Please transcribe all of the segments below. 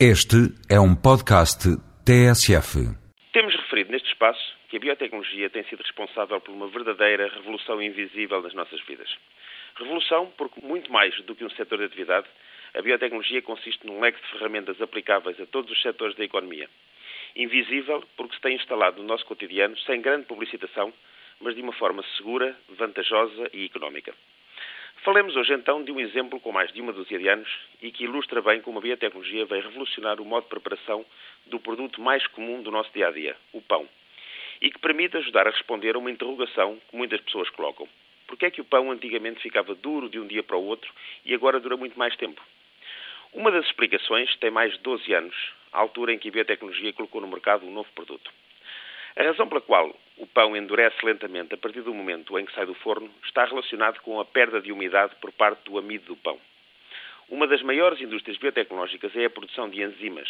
Este é um podcast TSF. Temos referido neste espaço que a biotecnologia tem sido responsável por uma verdadeira revolução invisível nas nossas vidas. Revolução porque, muito mais do que um setor de atividade, a biotecnologia consiste num leque de ferramentas aplicáveis a todos os setores da economia. Invisível porque se tem instalado no nosso cotidiano sem grande publicitação, mas de uma forma segura, vantajosa e económica. Falemos hoje então de um exemplo com mais de uma dúzia de anos e que ilustra bem como a biotecnologia vai revolucionar o modo de preparação do produto mais comum do nosso dia a dia, o pão, e que permite ajudar a responder a uma interrogação que muitas pessoas colocam. Por que é que o pão antigamente ficava duro de um dia para o outro e agora dura muito mais tempo? Uma das explicações tem mais de 12 anos, a altura em que a biotecnologia colocou no mercado um novo produto. A razão pela qual o pão endurece lentamente a partir do momento em que sai do forno está relacionado com a perda de umidade por parte do amido do pão. Uma das maiores indústrias biotecnológicas é a produção de enzimas.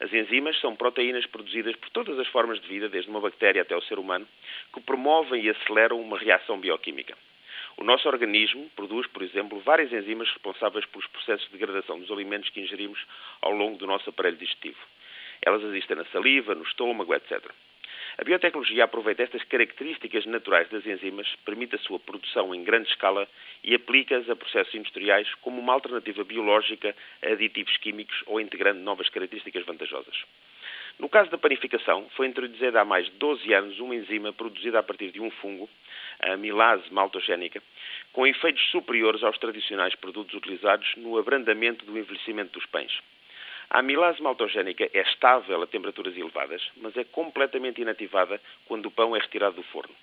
As enzimas são proteínas produzidas por todas as formas de vida, desde uma bactéria até o ser humano, que promovem e aceleram uma reação bioquímica. O nosso organismo produz, por exemplo, várias enzimas responsáveis pelos processos de degradação dos alimentos que ingerimos ao longo do nosso aparelho digestivo. Elas existem na saliva, no estômago, etc. A biotecnologia aproveita estas características naturais das enzimas, permite a sua produção em grande escala e aplica-as a processos industriais como uma alternativa biológica a aditivos químicos ou integrando novas características vantajosas. No caso da panificação, foi introduzida há mais de 12 anos uma enzima produzida a partir de um fungo, a amilase maltogénica, com efeitos superiores aos tradicionais produtos utilizados no abrandamento do envelhecimento dos pães. A amilase maltogénica é estável a temperaturas elevadas, mas é completamente inativada quando o pão é retirado do forno.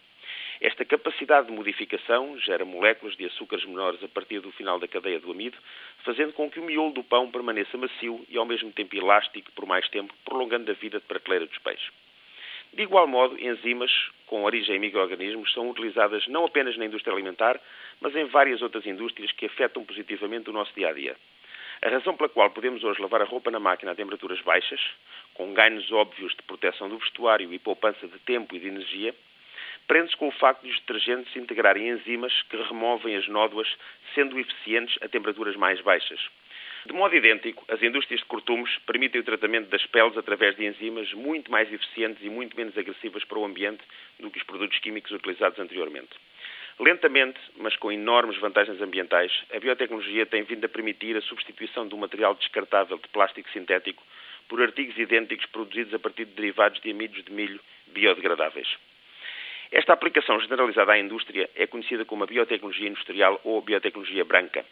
Esta capacidade de modificação gera moléculas de açúcares menores a partir do final da cadeia do amido, fazendo com que o miolo do pão permaneça macio e ao mesmo tempo elástico por mais tempo, prolongando a vida de prateleira dos pães. De igual modo, enzimas com origem em micro-organismos são utilizadas não apenas na indústria alimentar, mas em várias outras indústrias que afetam positivamente o nosso dia a dia. A razão pela qual podemos hoje lavar a roupa na máquina a temperaturas baixas, com ganhos óbvios de proteção do vestuário e poupança de tempo e de energia, prende-se com o facto de os detergentes integrarem enzimas que removem as nódoas, sendo eficientes a temperaturas mais baixas. De modo idêntico, as indústrias de cortumes permitem o tratamento das peles através de enzimas muito mais eficientes e muito menos agressivas para o ambiente do que os produtos químicos utilizados anteriormente. Lentamente, mas com enormes vantagens ambientais, a biotecnologia tem vindo a permitir a substituição do material descartável de plástico sintético por artigos idênticos produzidos a partir de derivados de amidos de milho biodegradáveis. Esta aplicação generalizada à indústria é conhecida como a biotecnologia industrial ou biotecnologia branca.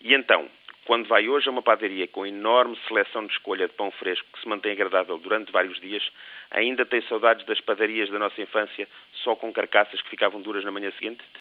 E então, quando vai hoje a uma padaria com enorme seleção de escolha de pão fresco que se mantém agradável durante vários dias, ainda tem saudades das padarias da nossa infância só com carcaças que ficavam duras na manhã seguinte?